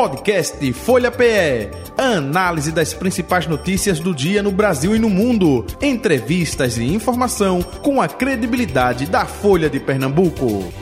Podcast Folha PE. Análise das principais notícias do dia no Brasil e no mundo. Entrevistas e informação com a credibilidade da Folha de Pernambuco.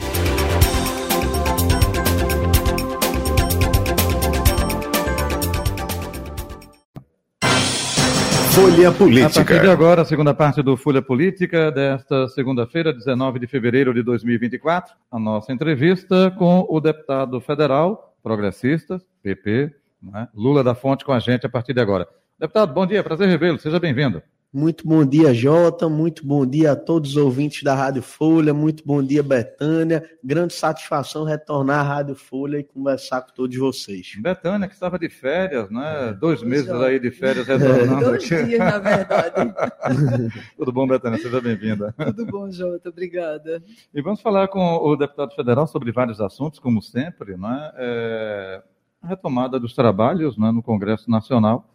Folha Política. A partir de agora, a segunda parte do Folha Política, desta segunda-feira, 19 de fevereiro de 2024, a nossa entrevista com o deputado federal, progressista, PP, né? Lula da Fonte com a gente a partir de agora. Deputado, bom dia, prazer revê-lo, seja bem-vindo. Muito bom dia, Jota. Muito bom dia a todos os ouvintes da Rádio Folha. Muito bom dia, Betânia. Grande satisfação retornar à Rádio Folha e conversar com todos vocês. Betânia, que estava de férias, né? Dois meses aí de férias retornando Dois aqui. dias, na verdade. Tudo bom, Betânia? Seja bem-vinda. Tudo bom, Jota? Obrigada. E vamos falar com o deputado federal sobre vários assuntos, como sempre, né? É, a retomada dos trabalhos né, no Congresso Nacional.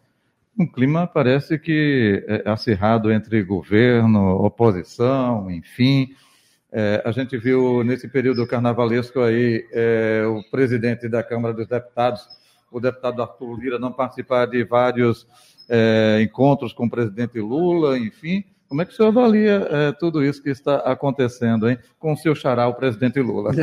Um clima parece que é acirrado entre governo, oposição, enfim. É, a gente viu nesse período carnavalesco aí é, o presidente da Câmara dos Deputados, o deputado Arthur Lira, não participar de vários é, encontros com o presidente Lula, enfim. Como é que o senhor avalia é, tudo isso que está acontecendo, hein, com o seu xará, o presidente Lula?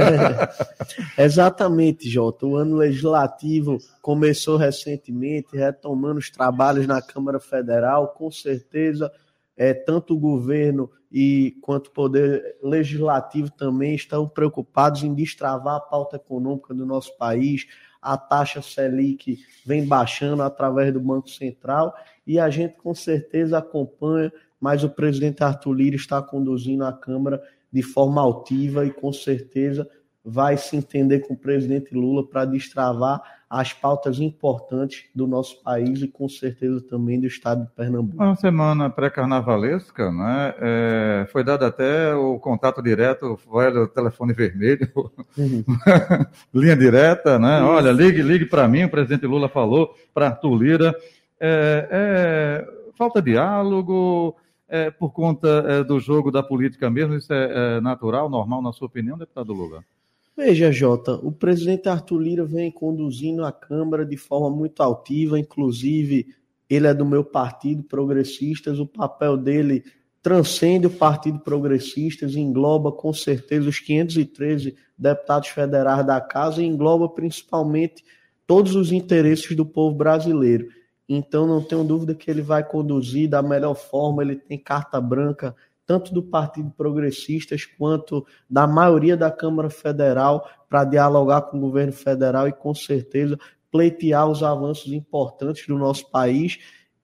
É, exatamente, Jota. O ano legislativo começou recentemente, retomando os trabalhos na Câmara Federal. Com certeza, é, tanto o governo e quanto o poder legislativo também estão preocupados em destravar a pauta econômica do nosso país. A taxa Selic vem baixando através do Banco Central e a gente com certeza acompanha mas o presidente Arthur Lira está conduzindo a Câmara de forma altiva e com certeza vai se entender com o presidente Lula para destravar as pautas importantes do nosso país e com certeza também do estado de Pernambuco. Uma semana pré-carnavalesca, né? É, foi dado até o contato direto, foi o telefone vermelho, uhum. linha direta, né? Isso. Olha, ligue, ligue para mim, o presidente Lula falou para Arthur Lira. É, é, falta diálogo, é, por conta é, do jogo da política mesmo? Isso é, é, natural, normal, na sua opinião, deputado Lula? Veja, Jota, o presidente Arthur Lira vem conduzindo a Câmara de forma muito altiva, inclusive ele é do meu partido, Progressistas, o papel dele transcende o Partido Progressistas, engloba com certeza os 513 deputados federais da casa e engloba principalmente todos os interesses do povo brasileiro. Então não tenho dúvida que ele vai conduzir da melhor forma, ele tem carta branca tanto do Partido Progressistas quanto da maioria da Câmara Federal para dialogar com o governo federal e com certeza pleitear os avanços importantes do nosso país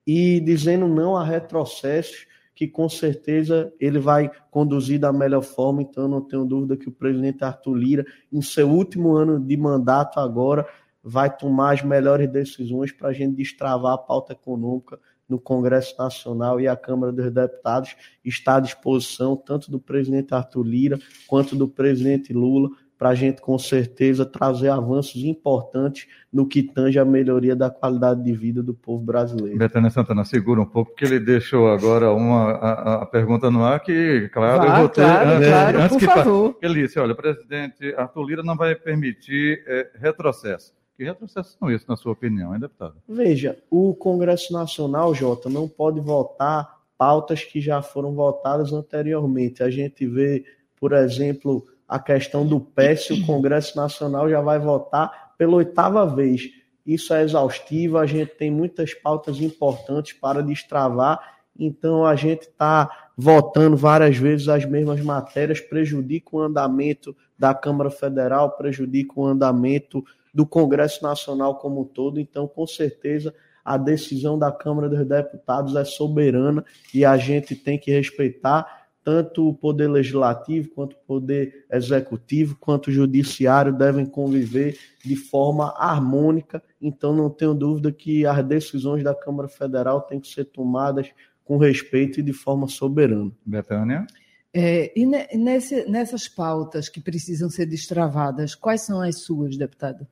e dizendo não a retrocessos que com certeza ele vai conduzir da melhor forma. Então, não tenho dúvida que o presidente Arthur Lira, em seu último ano de mandato agora, vai tomar as melhores decisões para a gente destravar a pauta econômica no Congresso Nacional e a Câmara dos Deputados está à disposição tanto do presidente Arthur Lira quanto do presidente Lula para a gente com certeza trazer avanços importantes no que tange a melhoria da qualidade de vida do povo brasileiro. Betânia Santana, segura um pouco, porque ele deixou agora uma, a, a pergunta no ar que, claro, Vá, eu vou ter... Claro, antes, claro, antes por que, favor. Ele disse, olha, o presidente Arthur Lira não vai permitir é, retrocesso. Que retrocesso são esses, na sua opinião, hein, deputado? Veja, o Congresso Nacional, Jota, não pode votar pautas que já foram votadas anteriormente. A gente vê, por exemplo, a questão do PES, o Congresso Nacional já vai votar pela oitava vez. Isso é exaustivo, a gente tem muitas pautas importantes para destravar, então a gente está votando várias vezes as mesmas matérias, prejudica o andamento da Câmara Federal, prejudica o andamento do Congresso Nacional como um todo. Então, com certeza, a decisão da Câmara dos Deputados é soberana e a gente tem que respeitar tanto o poder legislativo quanto o poder executivo, quanto o judiciário devem conviver de forma harmônica. Então, não tenho dúvida que as decisões da Câmara Federal têm que ser tomadas com respeito e de forma soberana. Betânia? É, e nesse, nessas pautas que precisam ser destravadas, quais são as suas, deputado?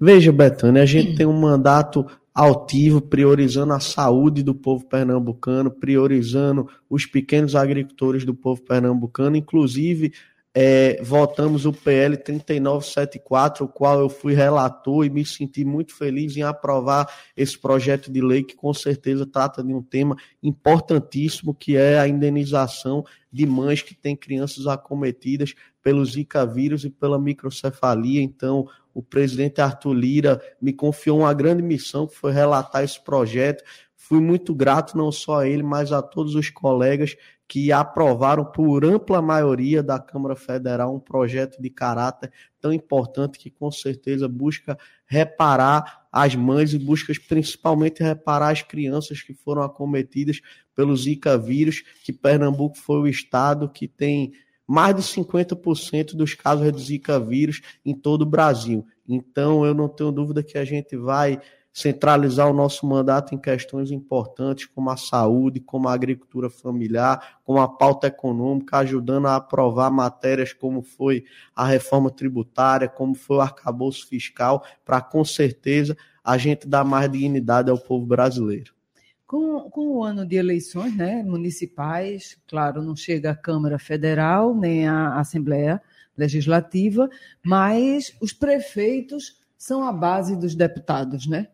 Veja, Betânia, a gente tem um mandato altivo, priorizando a saúde do povo pernambucano, priorizando os pequenos agricultores do povo pernambucano, inclusive é, votamos o PL 3974, o qual eu fui relator e me senti muito feliz em aprovar esse projeto de lei, que com certeza trata de um tema importantíssimo, que é a indenização de mães que têm crianças acometidas pelo Zika vírus e pela microcefalia. Então, o presidente Arthur Lira me confiou uma grande missão, que foi relatar esse projeto. Fui muito grato não só a ele, mas a todos os colegas que aprovaram por ampla maioria da Câmara Federal um projeto de caráter tão importante que com certeza busca reparar as mães e busca principalmente reparar as crianças que foram acometidas pelo Zika vírus, que Pernambuco foi o estado que tem mais de 50% dos casos de Zika vírus em todo o Brasil. Então, eu não tenho dúvida que a gente vai centralizar o nosso mandato em questões importantes como a saúde, como a agricultura familiar, como a pauta econômica, ajudando a aprovar matérias como foi a reforma tributária, como foi o arcabouço fiscal, para com certeza a gente dar mais dignidade ao povo brasileiro. Com, com o ano de eleições né, municipais, claro, não chega a Câmara Federal nem a Assembleia Legislativa, mas os prefeitos são a base dos deputados, né?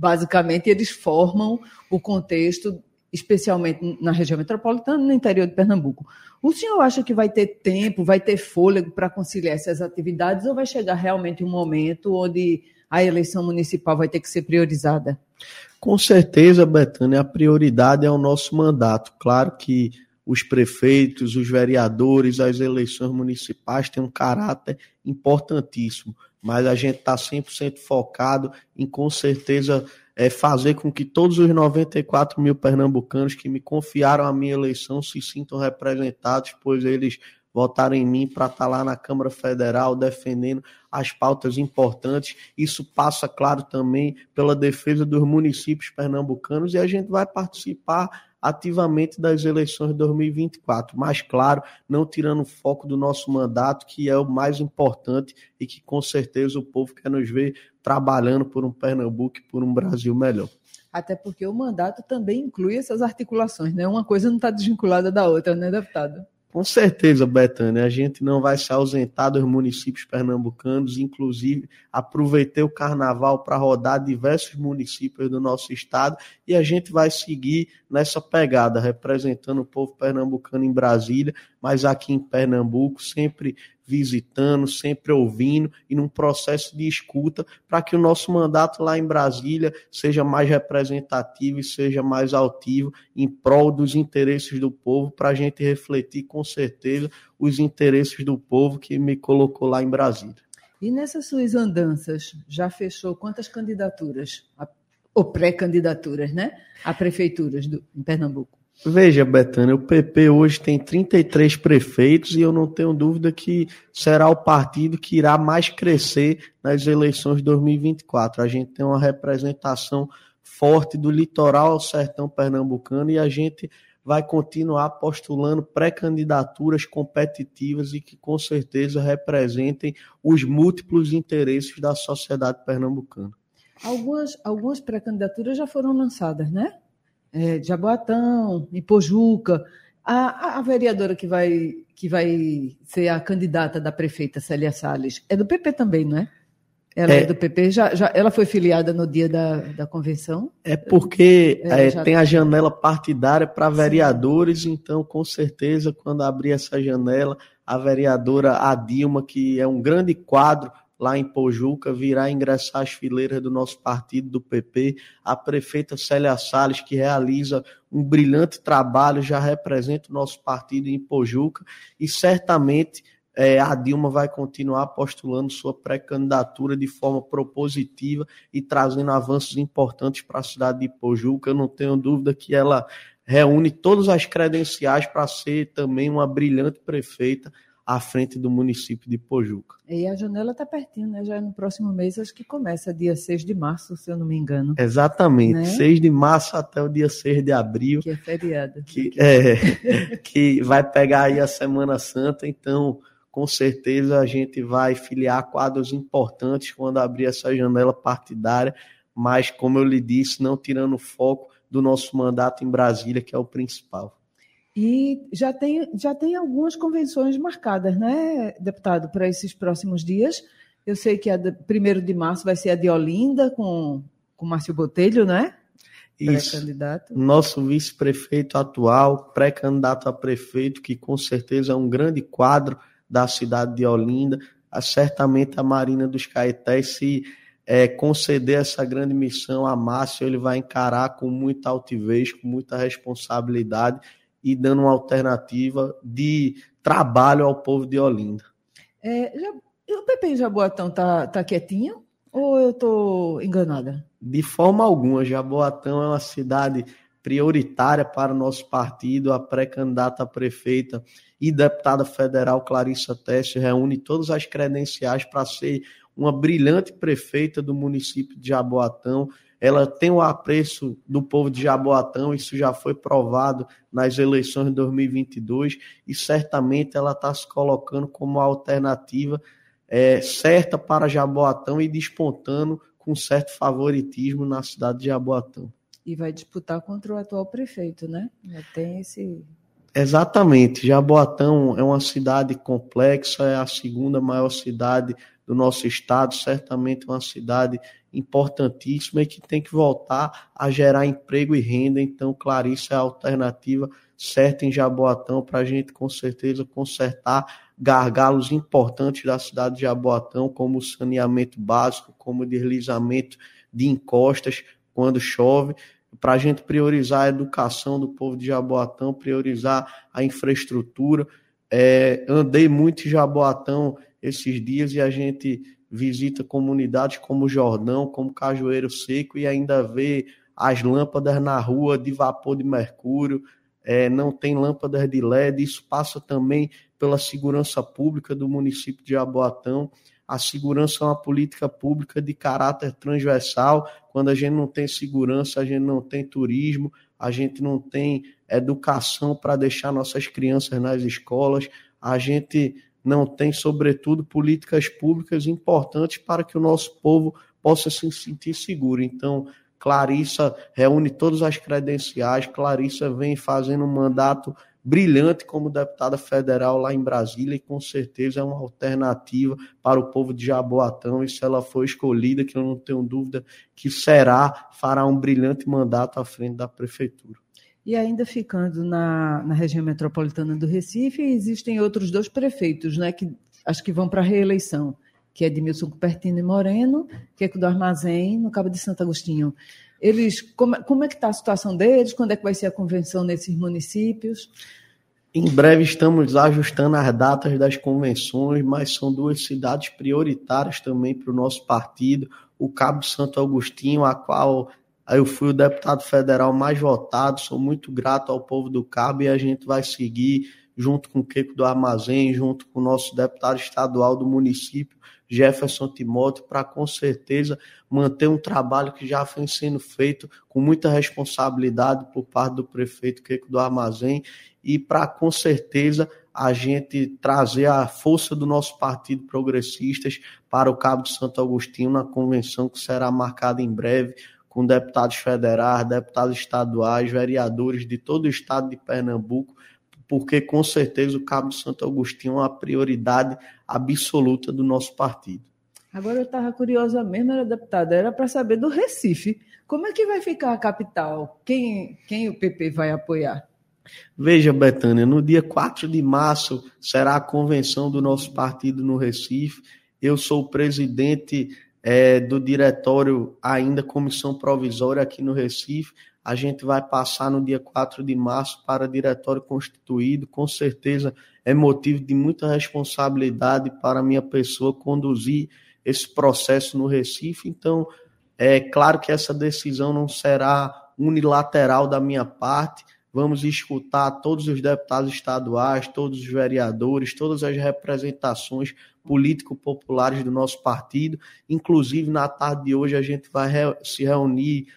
basicamente, eles formam o contexto, especialmente na região metropolitana no interior de Pernambuco. O senhor acha que vai ter tempo, vai ter fôlego para conciliar essas atividades ou vai chegar realmente um momento onde a eleição municipal vai ter que ser priorizada? Com certeza, Betânia, a prioridade é o nosso mandato. Claro que os prefeitos, os vereadores, as eleições municipais têm um caráter importantíssimo mas a gente está 100% focado em, com certeza, é, fazer com que todos os 94 mil pernambucanos que me confiaram a minha eleição se sintam representados, pois eles votaram em mim para estar tá lá na Câmara Federal defendendo as pautas importantes. Isso passa, claro, também pela defesa dos municípios pernambucanos e a gente vai participar ativamente das eleições de 2024, mas claro, não tirando o foco do nosso mandato, que é o mais importante e que com certeza o povo quer nos ver trabalhando por um Pernambuco e por um Brasil melhor. Até porque o mandato também inclui essas articulações, né? Uma coisa não está desvinculada da outra, né, deputado? Com certeza, Betânia, a gente não vai se ausentar dos municípios pernambucanos, inclusive aproveitei o carnaval para rodar diversos municípios do nosso estado e a gente vai seguir nessa pegada, representando o povo pernambucano em Brasília, mas aqui em Pernambuco, sempre visitando, sempre ouvindo e num processo de escuta para que o nosso mandato lá em Brasília seja mais representativo e seja mais altivo em prol dos interesses do povo, para a gente refletir com certeza os interesses do povo que me colocou lá em Brasília. E nessas suas andanças, já fechou quantas candidaturas? Ou pré-candidaturas, né? A prefeituras do, em Pernambuco? Veja, Betânia, o PP hoje tem 33 prefeitos e eu não tenho dúvida que será o partido que irá mais crescer nas eleições de 2024. A gente tem uma representação forte do litoral ao sertão pernambucano e a gente vai continuar postulando pré-candidaturas competitivas e que com certeza representem os múltiplos interesses da sociedade pernambucana. Algumas, algumas pré-candidaturas já foram lançadas, né? É, Jaboatão, Ipojuca. A, a, vereadora que vai, que vai ser a candidata da prefeita Célia Salles é do PP também, não é? Ela é, é do PP, já, já, ela foi filiada no dia da, da convenção? É porque é, é, tem a janela partidária para vereadores, Sim. então com certeza quando abrir essa janela, a vereadora Adilma, que é um grande quadro lá em Pojuca, virá ingressar as fileiras do nosso partido, do PP. A prefeita Célia Salles, que realiza um brilhante trabalho, já representa o nosso partido em Pojuca e certamente é, a Dilma vai continuar postulando sua pré-candidatura de forma propositiva e trazendo avanços importantes para a cidade de Pojuca. Eu não tenho dúvida que ela reúne todas as credenciais para ser também uma brilhante prefeita à frente do município de Pojuca. E a janela está pertinho, né? Já é no próximo mês, acho que começa dia 6 de março, se eu não me engano. Exatamente, né? 6 de março até o dia 6 de abril. Que é feriado. Que, é, que vai pegar aí a Semana Santa, então com certeza a gente vai filiar quadros importantes quando abrir essa janela partidária, mas como eu lhe disse, não tirando o foco do nosso mandato em Brasília, que é o principal. E já tem, já tem algumas convenções marcadas, né, deputado, para esses próximos dias. Eu sei que a 1 de março vai ser a de Olinda, com, com Márcio Botelho, né? Isso. Nosso vice-prefeito atual, pré-candidato a prefeito, que com certeza é um grande quadro da cidade de Olinda. Certamente a Marina dos Caetés, se é, conceder essa grande missão a Márcio, ele vai encarar com muita altivez, com muita responsabilidade e dando uma alternativa de trabalho ao povo de Olinda. É, já, o PP Jaboatão tá, tá quietinho ou eu estou enganada? De forma alguma, Jaboatão é uma cidade prioritária para o nosso partido, a pré-candidata a prefeita e deputada federal Clarissa Teste reúne todas as credenciais para ser uma brilhante prefeita do município de Jaboatão ela tem o apreço do povo de Jaboatão, isso já foi provado nas eleições de 2022 e certamente ela está se colocando como alternativa é, certa para Jaboatão e despontando com certo favoritismo na cidade de Jaboatão. E vai disputar contra o atual prefeito, né? Já tem esse. Exatamente. Jaboatão é uma cidade complexa, é a segunda maior cidade do nosso estado, certamente uma cidade importantíssima e que tem que voltar a gerar emprego e renda. Então, Clarice é a alternativa certa em Jaboatão para a gente, com certeza, consertar gargalos importantes da cidade de Jaboatão, como o saneamento básico, como o deslizamento de encostas quando chove, para a gente priorizar a educação do povo de Jaboatão, priorizar a infraestrutura. É, andei muito em Jaboatão esses dias e a gente visita comunidades como Jordão, como Cajueiro Seco e ainda vê as lâmpadas na rua de vapor de mercúrio, é, não tem lâmpadas de LED. Isso passa também pela segurança pública do município de Jaboatão. A segurança é uma política pública de caráter transversal. Quando a gente não tem segurança, a gente não tem turismo, a gente não tem educação para deixar nossas crianças nas escolas, a gente não tem, sobretudo, políticas públicas importantes para que o nosso povo possa se sentir seguro. Então, Clarissa reúne todas as credenciais, Clarissa vem fazendo um mandato brilhante como deputada federal lá em Brasília e com certeza é uma alternativa para o povo de Jaboatão e se ela for escolhida, que eu não tenho dúvida que será, fará um brilhante mandato à frente da prefeitura. E ainda ficando na, na região metropolitana do Recife, existem outros dois prefeitos, né, que acho que vão para a reeleição, que é Edmilson Cupertino e Moreno, que é do Armazém, no Cabo de Santo Agostinho. Eles, como, como é que está a situação deles? Quando é que vai ser a convenção nesses municípios? Em breve estamos ajustando as datas das convenções, mas são duas cidades prioritárias também para o nosso partido. O Cabo Santo Agostinho, a qual eu fui o deputado federal mais votado, sou muito grato ao povo do Cabo e a gente vai seguir junto com o Queco do Armazém, junto com o nosso deputado estadual do município, Jefferson Timóteo, para com certeza manter um trabalho que já vem sendo feito com muita responsabilidade por parte do prefeito Queco do Armazém e para com certeza a gente trazer a força do nosso partido progressistas para o Cabo de Santo Agostinho na convenção que será marcada em breve com deputados federais, deputados estaduais, vereadores de todo o estado de Pernambuco, porque com certeza o Cabo Santo Agostinho é uma prioridade absoluta do nosso partido. Agora eu estava curiosa mesmo, era deputada, era para saber do Recife. Como é que vai ficar a capital? Quem, quem o PP vai apoiar? Veja, Betânia, no dia 4 de março será a convenção do nosso partido no Recife. Eu sou o presidente é, do diretório, ainda comissão provisória aqui no Recife. A gente vai passar no dia 4 de março para diretório constituído. Com certeza é motivo de muita responsabilidade para minha pessoa conduzir esse processo no Recife. Então, é claro que essa decisão não será unilateral da minha parte. Vamos escutar todos os deputados estaduais, todos os vereadores, todas as representações político-populares do nosso partido. Inclusive, na tarde de hoje, a gente vai se reunir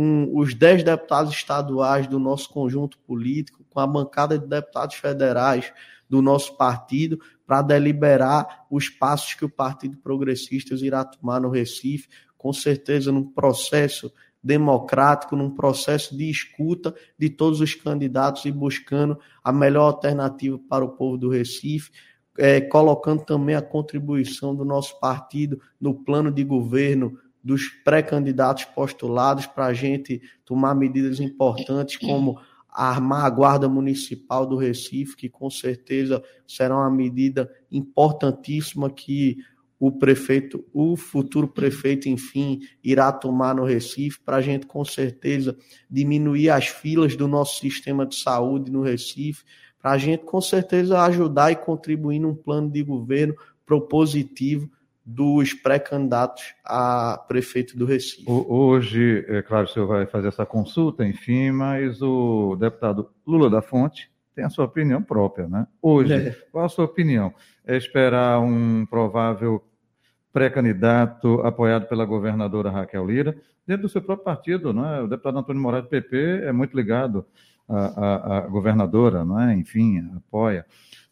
com os dez deputados estaduais do nosso conjunto político, com a bancada de deputados federais do nosso partido, para deliberar os passos que o Partido Progressistas irá tomar no Recife, com certeza num processo democrático, num processo de escuta de todos os candidatos e buscando a melhor alternativa para o povo do Recife, é, colocando também a contribuição do nosso partido no plano de governo dos pré-candidatos postulados para a gente tomar medidas importantes como armar a Guarda Municipal do Recife, que com certeza será uma medida importantíssima que o prefeito, o futuro prefeito, enfim, irá tomar no Recife, para a gente, com certeza, diminuir as filas do nosso sistema de saúde no Recife, para a gente, com certeza, ajudar e contribuir num plano de governo propositivo dos pré-candidatos a prefeito do Recife. Hoje, é claro, o senhor vai fazer essa consulta, enfim, mas o deputado Lula da Fonte tem a sua opinião própria, né? Hoje, é. qual a sua opinião? É esperar um provável pré-candidato apoiado pela governadora Raquel Lira, dentro do seu próprio partido, não é? O deputado Antônio Moraes do PP é muito ligado à, à, à governadora, não é? Enfim, apoia.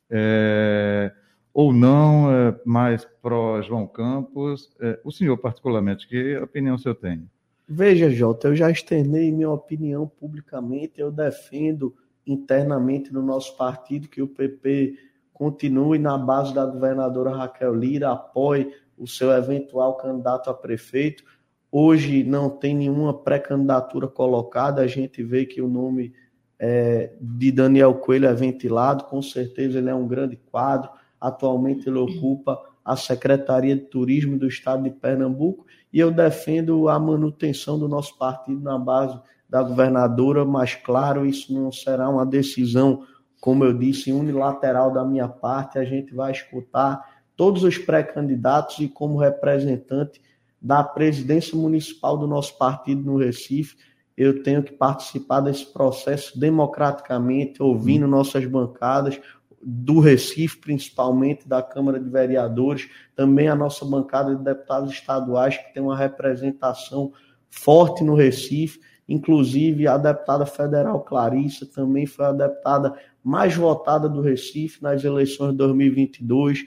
É, ou não, é, mais pró João Campos. É, o senhor, particularmente, que opinião o senhor tem? Veja, Jota, eu já externei minha opinião publicamente, eu defendo internamente no nosso partido que o PP continue na base da governadora Raquel Lira, apoie o seu eventual candidato a prefeito. Hoje não tem nenhuma pré-candidatura colocada, a gente vê que o nome é, de Daniel Coelho é ventilado, com certeza ele é um grande quadro. Atualmente ele ocupa a Secretaria de Turismo do Estado de Pernambuco e eu defendo a manutenção do nosso partido na base da governadora, mas claro, isso não será uma decisão, como eu disse, unilateral da minha parte, a gente vai escutar todos os pré-candidatos e como representante da presidência municipal do nosso partido no Recife, eu tenho que participar desse processo democraticamente, ouvindo nossas bancadas, do Recife, principalmente da Câmara de Vereadores, também a nossa bancada de deputados estaduais, que tem uma representação forte no Recife, inclusive a deputada federal Clarissa também foi a deputada mais votada do Recife nas eleições de 2022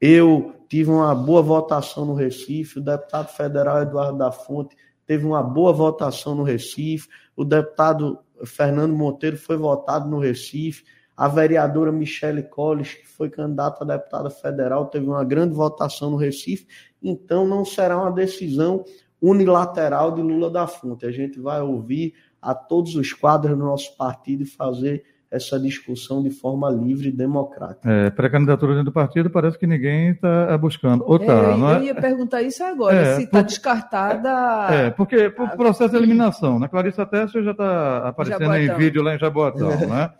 eu tive uma boa votação no Recife, o deputado federal Eduardo da Fonte teve uma boa votação no Recife, o deputado Fernando Monteiro foi votado no Recife, a vereadora Michele Colles, que foi candidata a deputada federal, teve uma grande votação no Recife, então não será uma decisão unilateral de Lula da Fonte. A gente vai ouvir a todos os quadros do nosso partido e fazer essa discussão de forma livre e democrática. É, Pré-candidatura dentro do partido parece que ninguém está buscando. Ou tá, é, não é? Eu ia perguntar isso agora, é, se está descartada. É, porque por processo de eliminação, né? Clarissa Tessio já está aparecendo Jaboatão. em vídeo lá em Jaboatão, né?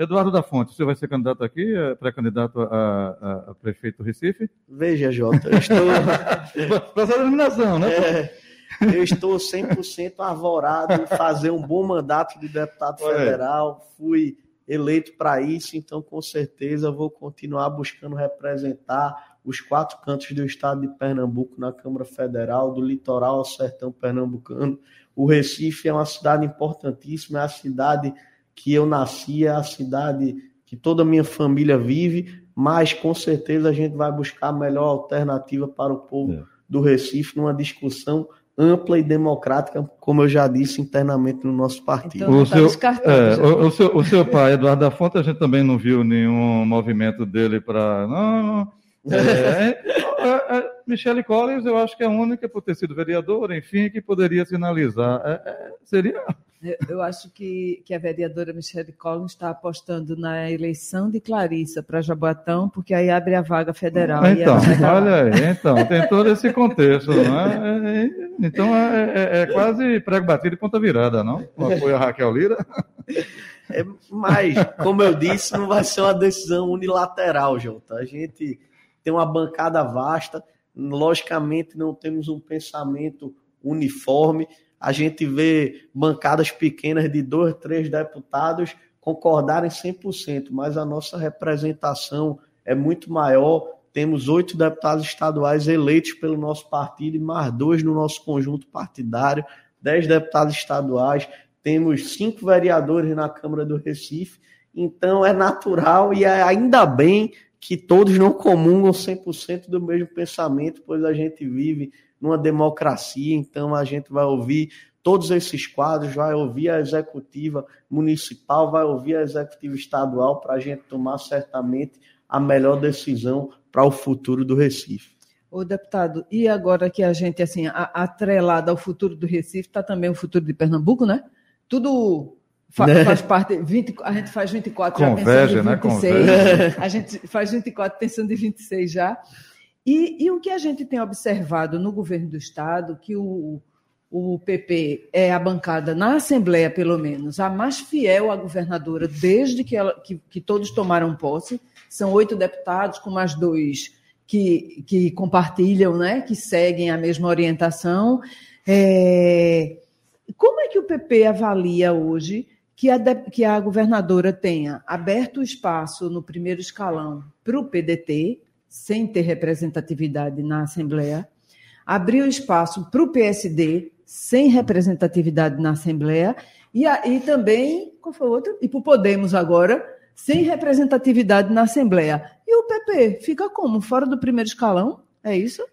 Eduardo da Fonte, você vai ser candidato aqui, é pré-candidato a, a, a, prefeito Recife? Veja, Jota, eu estou. processo de eliminação, né? É, eu estou 100% arvorado em fazer um bom mandato de deputado federal. Fui eleito para isso, então com certeza vou continuar buscando representar os quatro cantos do estado de Pernambuco na Câmara Federal, do litoral ao sertão pernambucano. O Recife é uma cidade importantíssima, é a cidade que eu nasci, é a cidade que toda a minha família vive, mas com certeza a gente vai buscar a melhor alternativa para o povo é. do Recife numa discussão ampla e democrática, como eu já disse internamente no nosso partido. Então, o, tá seu, é, o, o, seu, o seu pai, Eduardo da Fonte, a gente também não viu nenhum movimento dele para. Não, é, é, é, Michele Collins, eu acho que é a única por ter sido vereadora, enfim, que poderia sinalizar. É, é, seria eu acho que, que a vereadora Michelle Collins está apostando na eleição de Clarissa para Jaboatão, porque aí abre a vaga federal. Então, olha aí, então, tem todo esse contexto, não é? é, é então é, é, é, quase prego batido e ponta virada, não? O apoio a Raquel Lira. É, mas, como eu disse, não vai ser uma decisão unilateral, Jota. A gente tem uma bancada vasta, logicamente não temos um pensamento uniforme, a gente vê bancadas pequenas de dois, três deputados concordarem 100%, mas a nossa representação é muito maior. Temos oito deputados estaduais eleitos pelo nosso partido e mais dois no nosso conjunto partidário, dez deputados estaduais, temos cinco vereadores na Câmara do Recife. Então é natural e é ainda bem que todos não comungam 100% do mesmo pensamento, pois a gente vive numa democracia, então a gente vai ouvir todos esses quadros, vai ouvir a executiva municipal, vai ouvir a executiva estadual para a gente tomar certamente a melhor decisão para o futuro do Recife. O deputado, e agora que a gente, assim, atrelado ao futuro do Recife, está também o futuro de Pernambuco, né? Tudo faz, né? faz parte, 20, a gente faz 24 Converge, já pensando em 26. Né? A gente faz 24 pensando em 26 já. E, e o que a gente tem observado no governo do Estado, que o, o PP é a bancada, na Assembleia pelo menos, a mais fiel à governadora desde que, ela, que, que todos tomaram posse. São oito deputados, com mais dois que, que compartilham, né, que seguem a mesma orientação. É... Como é que o PP avalia hoje que a, que a governadora tenha aberto o espaço no primeiro escalão para o PDT, sem ter representatividade na Assembleia, abriu espaço para o PSD, sem representatividade na Assembleia, e, a, e também, qual foi o outro? E para o Podemos agora, sem representatividade na Assembleia. E o PP fica como? Fora do primeiro escalão? É isso?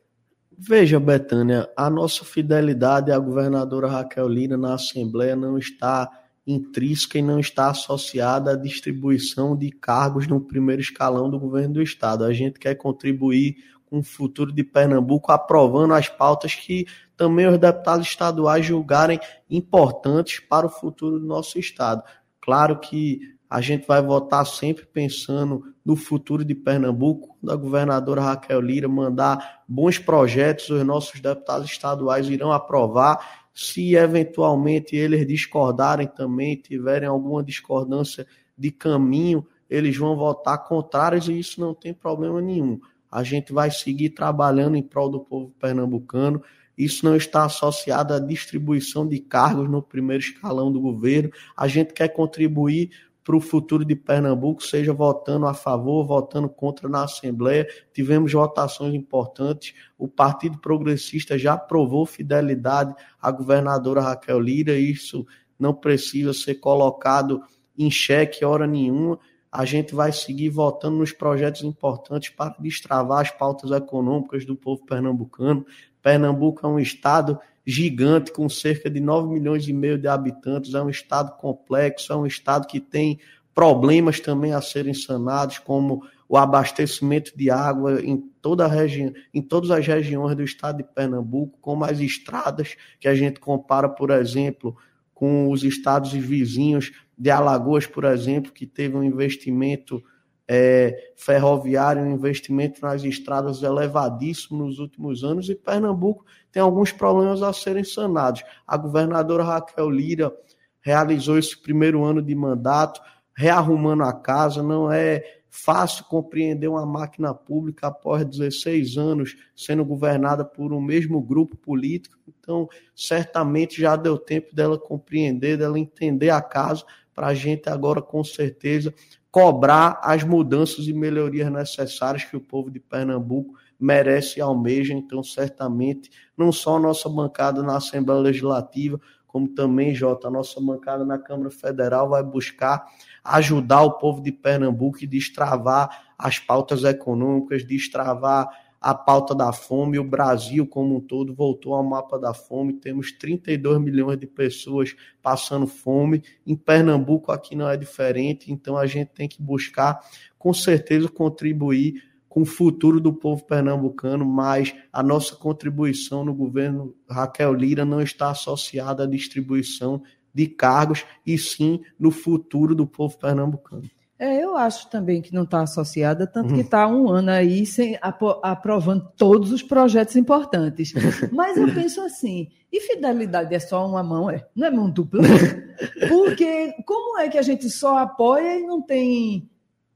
Veja, Betânia, a nossa fidelidade à governadora Raquel Lira na Assembleia não está intrínseca e não está associada à distribuição de cargos no primeiro escalão do governo do Estado. A gente quer contribuir com o futuro de Pernambuco, aprovando as pautas que também os deputados estaduais julgarem importantes para o futuro do nosso Estado. Claro que a gente vai votar sempre pensando no futuro de Pernambuco, quando a governadora Raquel Lira mandar bons projetos, os nossos deputados estaduais irão aprovar. Se eventualmente eles discordarem também, tiverem alguma discordância de caminho, eles vão votar contrários e isso não tem problema nenhum. A gente vai seguir trabalhando em prol do povo pernambucano. Isso não está associado à distribuição de cargos no primeiro escalão do governo. A gente quer contribuir para o futuro de Pernambuco, seja votando a favor, votando contra na Assembleia. Tivemos votações importantes. O Partido Progressista já aprovou fidelidade à governadora Raquel Lira. Isso não precisa ser colocado em xeque hora nenhuma. A gente vai seguir votando nos projetos importantes para destravar as pautas econômicas do povo pernambucano. Pernambuco é um estado gigante, com cerca de 9 milhões e meio de habitantes, é um estado complexo, é um estado que tem problemas também a serem sanados, como o abastecimento de água em toda a região, em todas as regiões do estado de Pernambuco, como as estradas que a gente compara, por exemplo, com os estados vizinhos de Alagoas, por exemplo, que teve um investimento é, ferroviário, um investimento nas estradas elevadíssimo nos últimos anos, e Pernambuco tem alguns problemas a serem sanados. A governadora Raquel Lira realizou esse primeiro ano de mandato, rearrumando a casa, não é fácil compreender uma máquina pública após 16 anos sendo governada por um mesmo grupo político. Então, certamente já deu tempo dela compreender, dela entender a casa, para a gente agora, com certeza, cobrar as mudanças e melhorias necessárias que o povo de Pernambuco merece e almeja. Então, certamente, não só a nossa bancada na Assembleia Legislativa, como também, Jota, a nossa bancada na Câmara Federal vai buscar ajudar o povo de Pernambuco e destravar as pautas econômicas, destravar a pauta da fome. O Brasil, como um todo, voltou ao mapa da fome. Temos 32 milhões de pessoas passando fome. Em Pernambuco, aqui não é diferente. Então, a gente tem que buscar, com certeza, contribuir com o futuro do povo pernambucano, mas a nossa contribuição no governo Raquel Lira não está associada à distribuição de cargos, e sim no futuro do povo pernambucano. É, eu acho também que não está associada, tanto que está um ano aí sem, aprovando todos os projetos importantes. Mas eu penso assim, e fidelidade é só uma mão, é? Não é mão dupla? Porque como é que a gente só apoia e não tem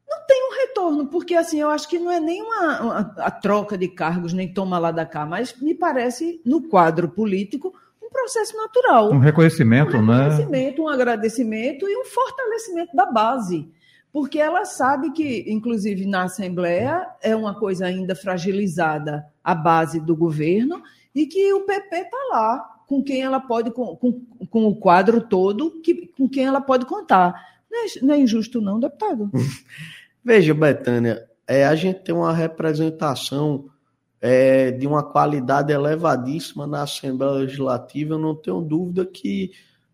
não tem um retorno? Porque assim, eu acho que não é nem uma, uma a troca de cargos, nem toma lá da cá, mas me parece, no quadro político, um processo natural. Um reconhecimento, um né? Um reconhecimento, um agradecimento e um fortalecimento da base porque ela sabe que, inclusive na Assembleia, é uma coisa ainda fragilizada a base do governo e que o PP está lá com quem ela pode, com, com, com, o quadro todo, que, com quem ela pode contar. Não é, não é injusto, não, deputado? Veja, Betânia, é, a gente tem uma representação é, de uma qualidade elevadíssima na Assembleia Legislativa. Eu não tenho dúvida que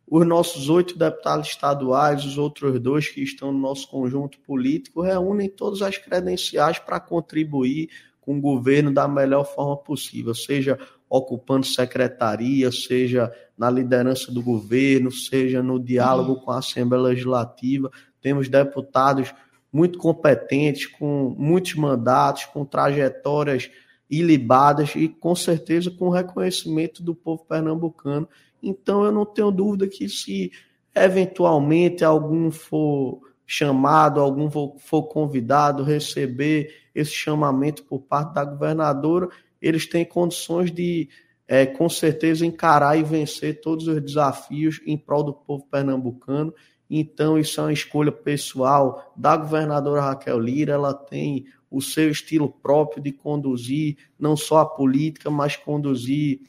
os nossos oito deputados estaduais, os outros dois que estão no nosso conjunto político, reúnem todas as credenciais para contribuir com o governo da melhor forma possível, seja ocupando secretaria, seja na liderança do governo, seja no diálogo com a Assembleia Legislativa. Temos deputados muito competentes, com muitos mandatos, com trajetórias ilibadas e com certeza com reconhecimento do povo pernambucano. Então eu não tenho dúvida que se eventualmente algum for chamado, algum for convidado receber esse chamamento por parte da governadora, eles têm condições de, é, com certeza, encarar e vencer todos os desafios em prol do povo pernambucano. Então, isso é uma escolha pessoal da governadora Raquel Lira. Ela tem o seu estilo próprio de conduzir não só a política, mas conduzir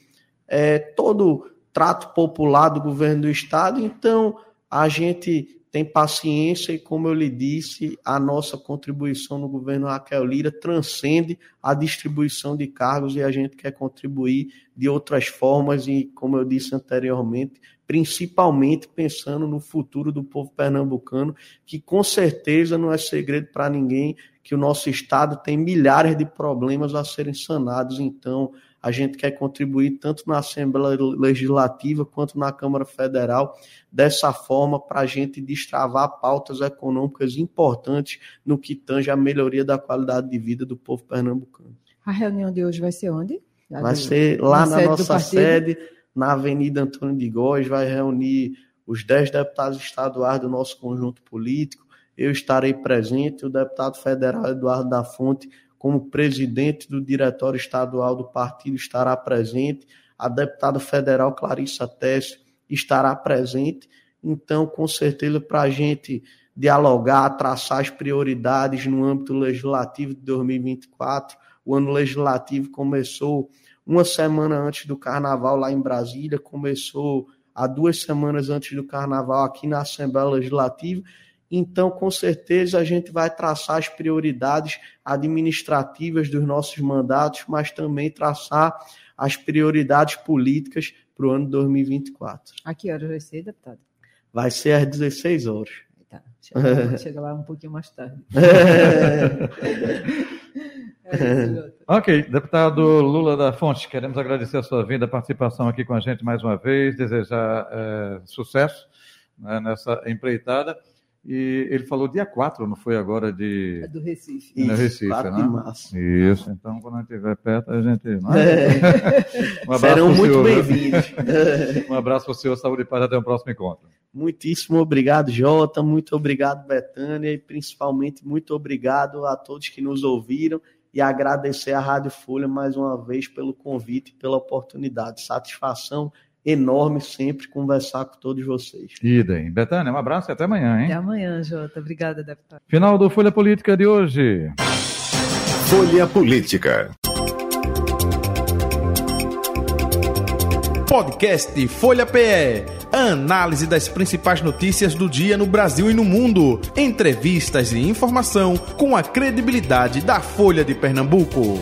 é, todo trato popular do governo do Estado. Então, a gente tem paciência e, como eu lhe disse, a nossa contribuição no governo Raquel Lira transcende a distribuição de cargos e a gente quer contribuir de outras formas e, como eu disse anteriormente, principalmente pensando no futuro do povo pernambucano, que com certeza não é segredo para ninguém que o nosso estado tem milhares de problemas a serem sanados, então a gente quer contribuir tanto na Assembleia Legislativa quanto na Câmara Federal, dessa forma, para a gente destravar pautas econômicas importantes no que tange a melhoria da qualidade de vida do povo pernambucano. A reunião de hoje vai ser onde? vai ser lá na, na nossa sede, na Avenida Antônio de Góes, vai reunir os dez deputados estaduais do nosso conjunto político. Eu estarei presente, o deputado federal Eduardo da Fonte como presidente do diretório estadual do partido, estará presente, a deputada federal Clarissa Tess estará presente. Então, com certeza, para a gente dialogar, traçar as prioridades no âmbito legislativo de 2024. O ano legislativo começou uma semana antes do carnaval lá em Brasília, começou há duas semanas antes do carnaval aqui na Assembleia Legislativa então, com certeza, a gente vai traçar as prioridades administrativas dos nossos mandatos, mas também traçar as prioridades políticas para o ano 2024. A que horas vai ser, deputado? Vai ser às 16 horas. Tá, chega, chega lá um pouquinho mais tarde. É ok, deputado Lula da Fonte, queremos agradecer a sua vinda, a participação aqui com a gente mais uma vez, desejar é, sucesso né, nessa empreitada. E ele falou dia 4, não foi agora de. É do Recife. Isso, no Recife, 4 né? de março. Isso, então quando a gente estiver perto, a gente. É? Um Serão muito bem-vindos. um abraço para o senhor, saúde e paz, até o próximo encontro. Muitíssimo obrigado, Jota. Muito obrigado, Betânia. E principalmente muito obrigado a todos que nos ouviram. E agradecer à Rádio Folha mais uma vez pelo convite e pela oportunidade. Satisfação enorme sempre conversar com todos vocês. Idem. Betânia, um abraço e até amanhã, hein? Até amanhã, Jota. Obrigada, deputado. Final do Folha Política de hoje. Folha Política. Podcast Folha PE. Análise das principais notícias do dia no Brasil e no mundo. Entrevistas e informação com a credibilidade da Folha de Pernambuco.